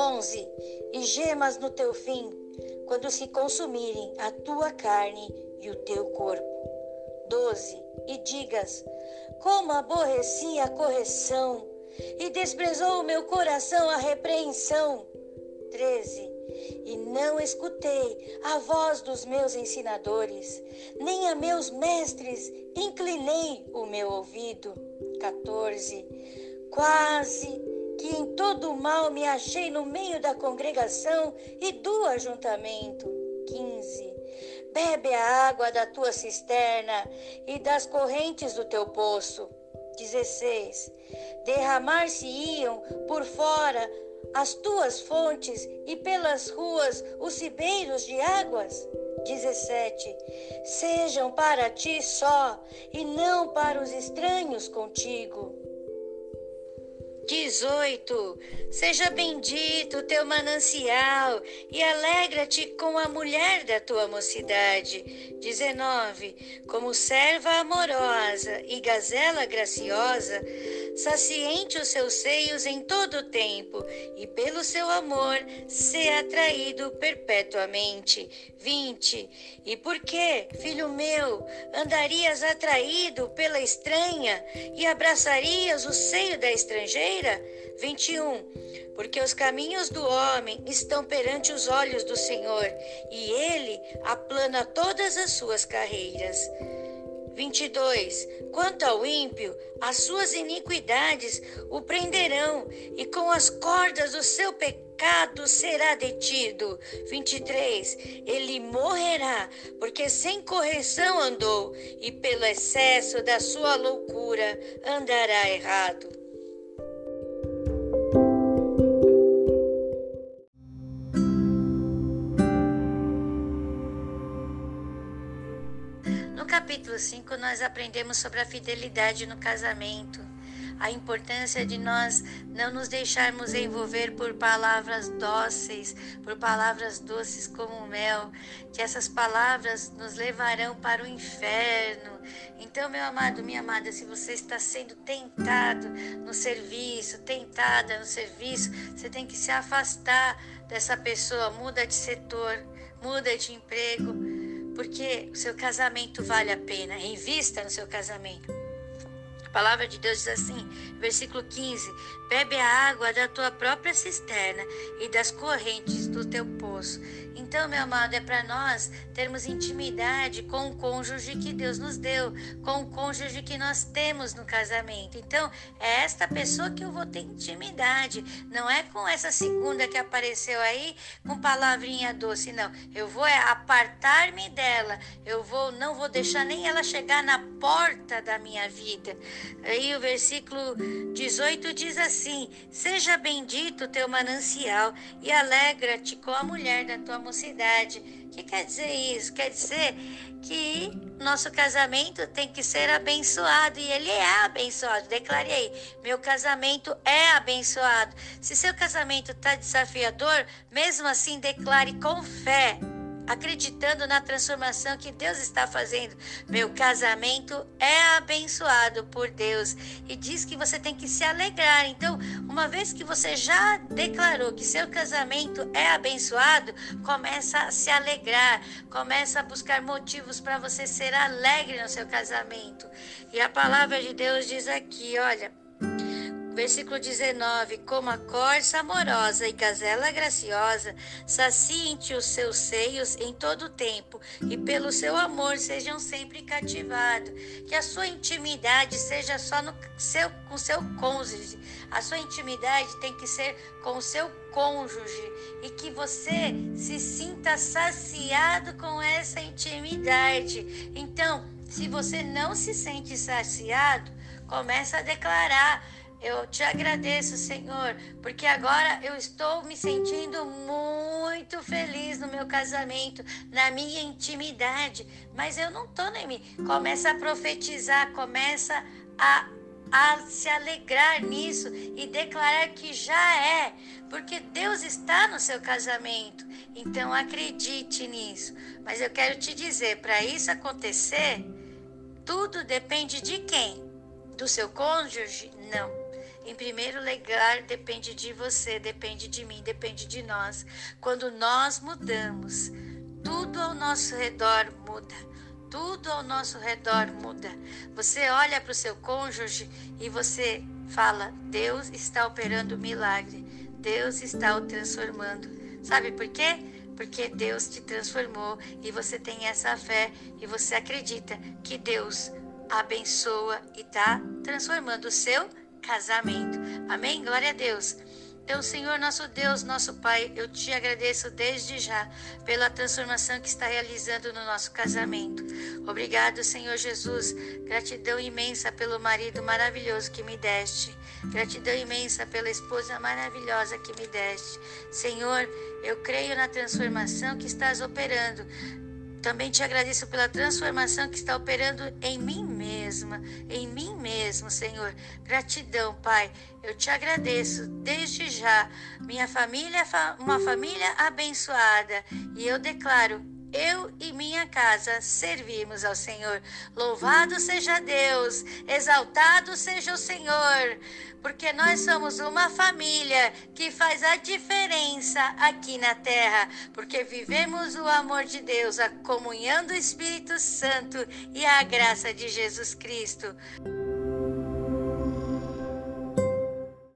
11. E gemas no teu fim, quando se consumirem a tua carne e o teu corpo. 12. E digas: Como aborreci a correção, e desprezou o meu coração a repreensão. 13. E não escutei a voz dos meus ensinadores, nem a meus mestres inclinei o meu ouvido. 14. Quase que em todo o mal me achei no meio da congregação e do ajuntamento. 15. Bebe a água da tua cisterna e das correntes do teu poço. 16. Derramar-se-iam por fora as tuas fontes e pelas ruas os ribeiros de águas. 17. Sejam para ti só e não para os estranhos contigo. 18. Seja bendito o teu manancial e alegra-te com a mulher da tua mocidade. 19. Como serva amorosa e gazela graciosa, saciente os seus seios em todo o tempo, e pelo seu amor ser atraído perpetuamente. 20. E por que, filho meu, andarias atraído pela estranha e abraçarias o seio da estrangeira? 21. Porque os caminhos do homem estão perante os olhos do Senhor, e ele aplana todas as suas carreiras. 22. Quanto ao ímpio, as suas iniquidades o prenderão, e com as cordas do seu pecado será detido. 23. Ele morrerá, porque sem correção andou, e pelo excesso da sua loucura andará errado. Capítulo 5, nós aprendemos sobre a fidelidade no casamento, a importância de nós não nos deixarmos envolver por palavras dóceis, por palavras doces como mel, que essas palavras nos levarão para o inferno. Então, meu amado, minha amada, se você está sendo tentado no serviço, tentada no serviço, você tem que se afastar dessa pessoa, muda de setor, muda de emprego porque o seu casamento vale a pena. Invista no seu casamento. A palavra de Deus diz assim, versículo 15: Bebe a água da tua própria cisterna e das correntes do teu poço. Então, meu amado, é para nós termos intimidade com o cônjuge que Deus nos deu, com o cônjuge que nós temos no casamento. Então, é esta pessoa que eu vou ter intimidade, não é com essa segunda que apareceu aí com palavrinha doce, não. Eu vou é apartar-me dela. Eu vou não vou deixar nem ela chegar na porta da minha vida. Aí o versículo 18 diz assim: Seja bendito o teu manancial e alegra-te com a mulher da tua mocidade cidade. O que quer dizer isso? Quer dizer que nosso casamento tem que ser abençoado e ele é abençoado. Declare aí: meu casamento é abençoado. Se seu casamento está desafiador, mesmo assim declare com fé acreditando na transformação que Deus está fazendo. Meu casamento é abençoado por Deus e diz que você tem que se alegrar. Então, uma vez que você já declarou que seu casamento é abençoado, começa a se alegrar, começa a buscar motivos para você ser alegre no seu casamento. E a palavra de Deus diz aqui, olha, Versículo 19: Como a corça amorosa e gazela graciosa, saciem-te os seus seios em todo o tempo, e pelo seu amor sejam sempre cativados. Que a sua intimidade seja só no seu, com seu cônjuge. A sua intimidade tem que ser com o seu cônjuge e que você se sinta saciado com essa intimidade. Então, se você não se sente saciado, começa a declarar eu te agradeço, Senhor, porque agora eu estou me sentindo muito feliz no meu casamento, na minha intimidade, mas eu não estou nem me. Começa a profetizar, começa a, a se alegrar nisso e declarar que já é, porque Deus está no seu casamento. Então acredite nisso. Mas eu quero te dizer, para isso acontecer, tudo depende de quem? Do seu cônjuge? Não em primeiro lugar, depende de você, depende de mim, depende de nós. Quando nós mudamos, tudo ao nosso redor muda. Tudo ao nosso redor muda. Você olha para o seu cônjuge e você fala: Deus está operando milagre. Deus está o transformando. Sabe por quê? Porque Deus te transformou e você tem essa fé e você acredita que Deus abençoa e está transformando o seu casamento. Amém? Glória a Deus. Então, Senhor, nosso Deus, nosso Pai, eu te agradeço desde já pela transformação que está realizando no nosso casamento. Obrigado, Senhor Jesus. Gratidão imensa pelo marido maravilhoso que me deste. Gratidão imensa pela esposa maravilhosa que me deste. Senhor, eu creio na transformação que estás operando também te agradeço pela transformação que está operando em mim mesma, em mim mesmo, Senhor. Gratidão, Pai. Eu te agradeço desde já. Minha família é uma família abençoada e eu declaro eu e minha casa servimos ao Senhor. Louvado seja Deus, exaltado seja o Senhor, porque nós somos uma família que faz a diferença aqui na terra, porque vivemos o amor de Deus, a comunhão do Espírito Santo e a graça de Jesus Cristo.